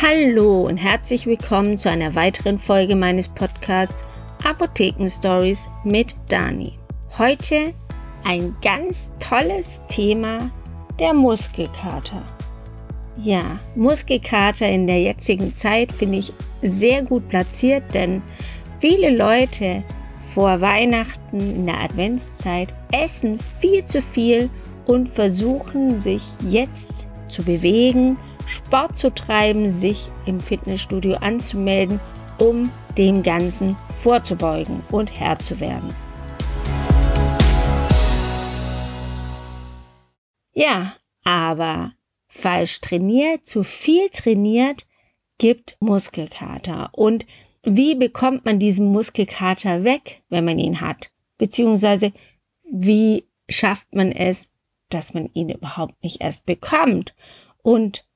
Hallo und herzlich willkommen zu einer weiteren Folge meines Podcasts Apotheken Stories mit Dani. Heute ein ganz tolles Thema, der Muskelkater. Ja, Muskelkater in der jetzigen Zeit finde ich sehr gut platziert, denn viele Leute vor Weihnachten in der Adventszeit essen viel zu viel und versuchen sich jetzt zu bewegen, Sport zu treiben, sich im Fitnessstudio anzumelden, um dem Ganzen vorzubeugen und Herr zu werden. Ja, aber falsch trainiert, zu viel trainiert, gibt Muskelkater. Und wie bekommt man diesen Muskelkater weg, wenn man ihn hat? Beziehungsweise wie schafft man es, dass man ihn überhaupt nicht erst bekommt? Und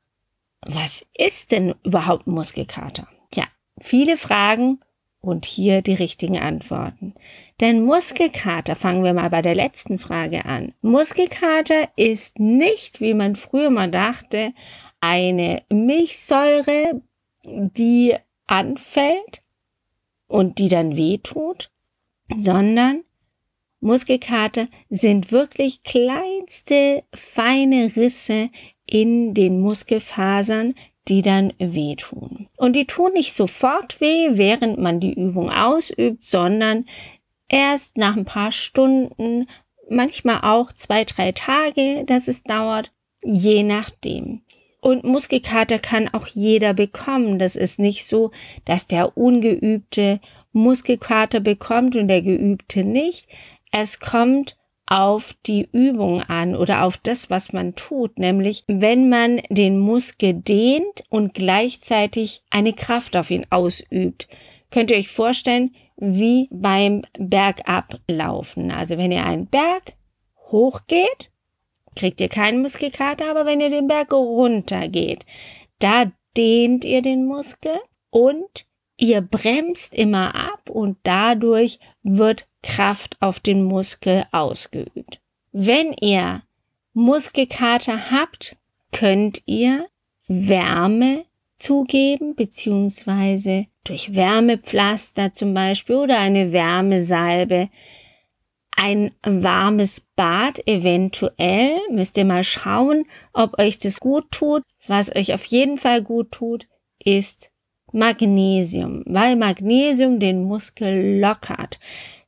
was ist denn überhaupt Muskelkater? Ja, viele Fragen und hier die richtigen Antworten. Denn Muskelkater, fangen wir mal bei der letzten Frage an. Muskelkater ist nicht, wie man früher mal dachte, eine Milchsäure, die anfällt und die dann wehtut, sondern Muskelkater sind wirklich kleinste, feine Risse in den Muskelfasern, die dann wehtun. Und die tun nicht sofort weh, während man die Übung ausübt, sondern erst nach ein paar Stunden, manchmal auch zwei, drei Tage, dass es dauert, je nachdem. Und Muskelkater kann auch jeder bekommen. Das ist nicht so, dass der Ungeübte Muskelkater bekommt und der Geübte nicht. Es kommt auf die Übung an oder auf das, was man tut, nämlich wenn man den Muskel dehnt und gleichzeitig eine Kraft auf ihn ausübt. Könnt ihr euch vorstellen, wie beim Bergablaufen. Also wenn ihr einen Berg hochgeht, kriegt ihr keinen Muskelkater, aber wenn ihr den Berg runter geht, da dehnt ihr den Muskel und Ihr bremst immer ab und dadurch wird Kraft auf den Muskel ausgeübt. Wenn ihr Muskelkater habt, könnt ihr Wärme zugeben, beziehungsweise durch Wärmepflaster zum Beispiel oder eine Wärmesalbe, ein warmes Bad eventuell, müsst ihr mal schauen, ob euch das gut tut. Was euch auf jeden Fall gut tut, ist Magnesium, weil Magnesium den Muskel lockert.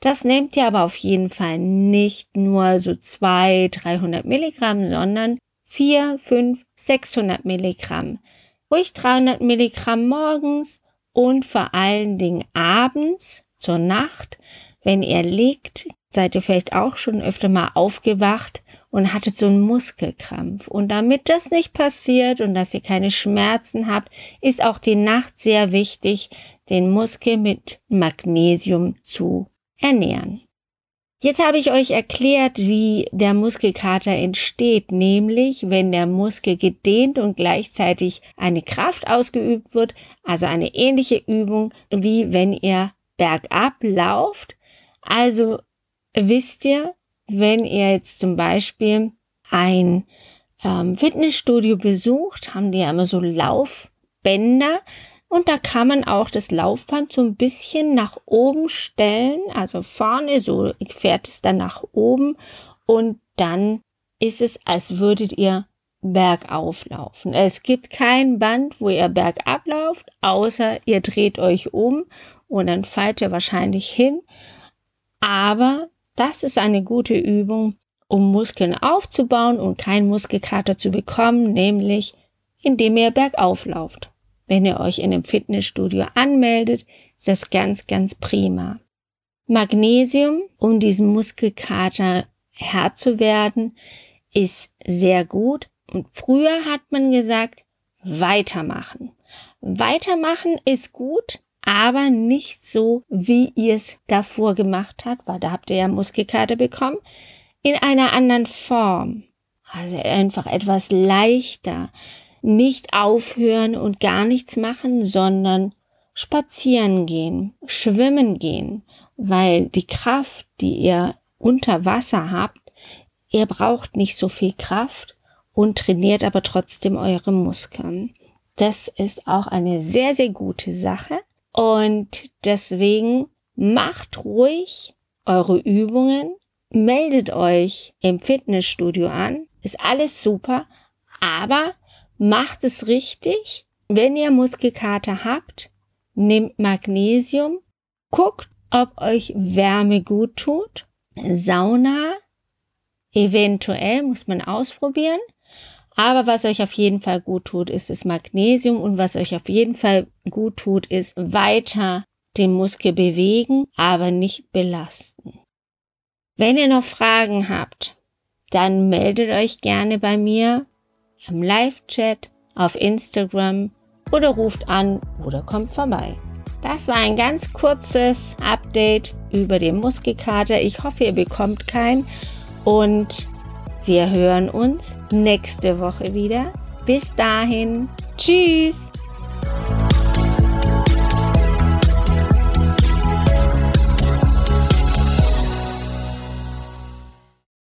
Das nehmt ihr aber auf jeden Fall nicht nur so 200, 300 Milligramm, sondern 4, 5, 600 Milligramm. Ruhig 300 Milligramm morgens und vor allen Dingen abends zur Nacht. Wenn ihr liegt, seid ihr vielleicht auch schon öfter mal aufgewacht und hattet so einen Muskelkrampf. Und damit das nicht passiert und dass ihr keine Schmerzen habt, ist auch die Nacht sehr wichtig, den Muskel mit Magnesium zu ernähren. Jetzt habe ich euch erklärt, wie der Muskelkater entsteht, nämlich wenn der Muskel gedehnt und gleichzeitig eine Kraft ausgeübt wird, also eine ähnliche Übung wie wenn ihr bergab lauft. Also wisst ihr, wenn ihr jetzt zum Beispiel ein ähm, Fitnessstudio besucht, haben die ja immer so Laufbänder und da kann man auch das Laufband so ein bisschen nach oben stellen, also vorne, so fährt es dann nach oben und dann ist es, als würdet ihr bergauf laufen. Es gibt kein Band, wo ihr bergab lauft, außer ihr dreht euch um und dann fallt ihr wahrscheinlich hin. Aber das ist eine gute Übung, um Muskeln aufzubauen und keinen Muskelkater zu bekommen, nämlich indem ihr bergauf lauft. Wenn ihr euch in einem Fitnessstudio anmeldet, ist das ganz, ganz prima. Magnesium, um diesen Muskelkater Herr zu werden, ist sehr gut. Und früher hat man gesagt, weitermachen. Weitermachen ist gut, aber nicht so, wie ihr es davor gemacht habt, weil da habt ihr ja Muskelkater bekommen, in einer anderen Form. Also einfach etwas leichter. Nicht aufhören und gar nichts machen, sondern spazieren gehen, schwimmen gehen, weil die Kraft, die ihr unter Wasser habt, ihr braucht nicht so viel Kraft und trainiert aber trotzdem eure Muskeln. Das ist auch eine sehr, sehr gute Sache. Und deswegen macht ruhig eure Übungen, meldet euch im Fitnessstudio an, ist alles super, aber macht es richtig. Wenn ihr Muskelkater habt, nehmt Magnesium, guckt, ob euch Wärme gut tut. Sauna, eventuell muss man ausprobieren. Aber was euch auf jeden Fall gut tut, ist das Magnesium und was euch auf jeden Fall gut tut, ist weiter den Muskel bewegen, aber nicht belasten. Wenn ihr noch Fragen habt, dann meldet euch gerne bei mir im Live-Chat, auf Instagram oder ruft an oder kommt vorbei. Das war ein ganz kurzes Update über den Muskelkater. Ich hoffe, ihr bekommt keinen und wir hören uns nächste Woche wieder. Bis dahin, tschüss!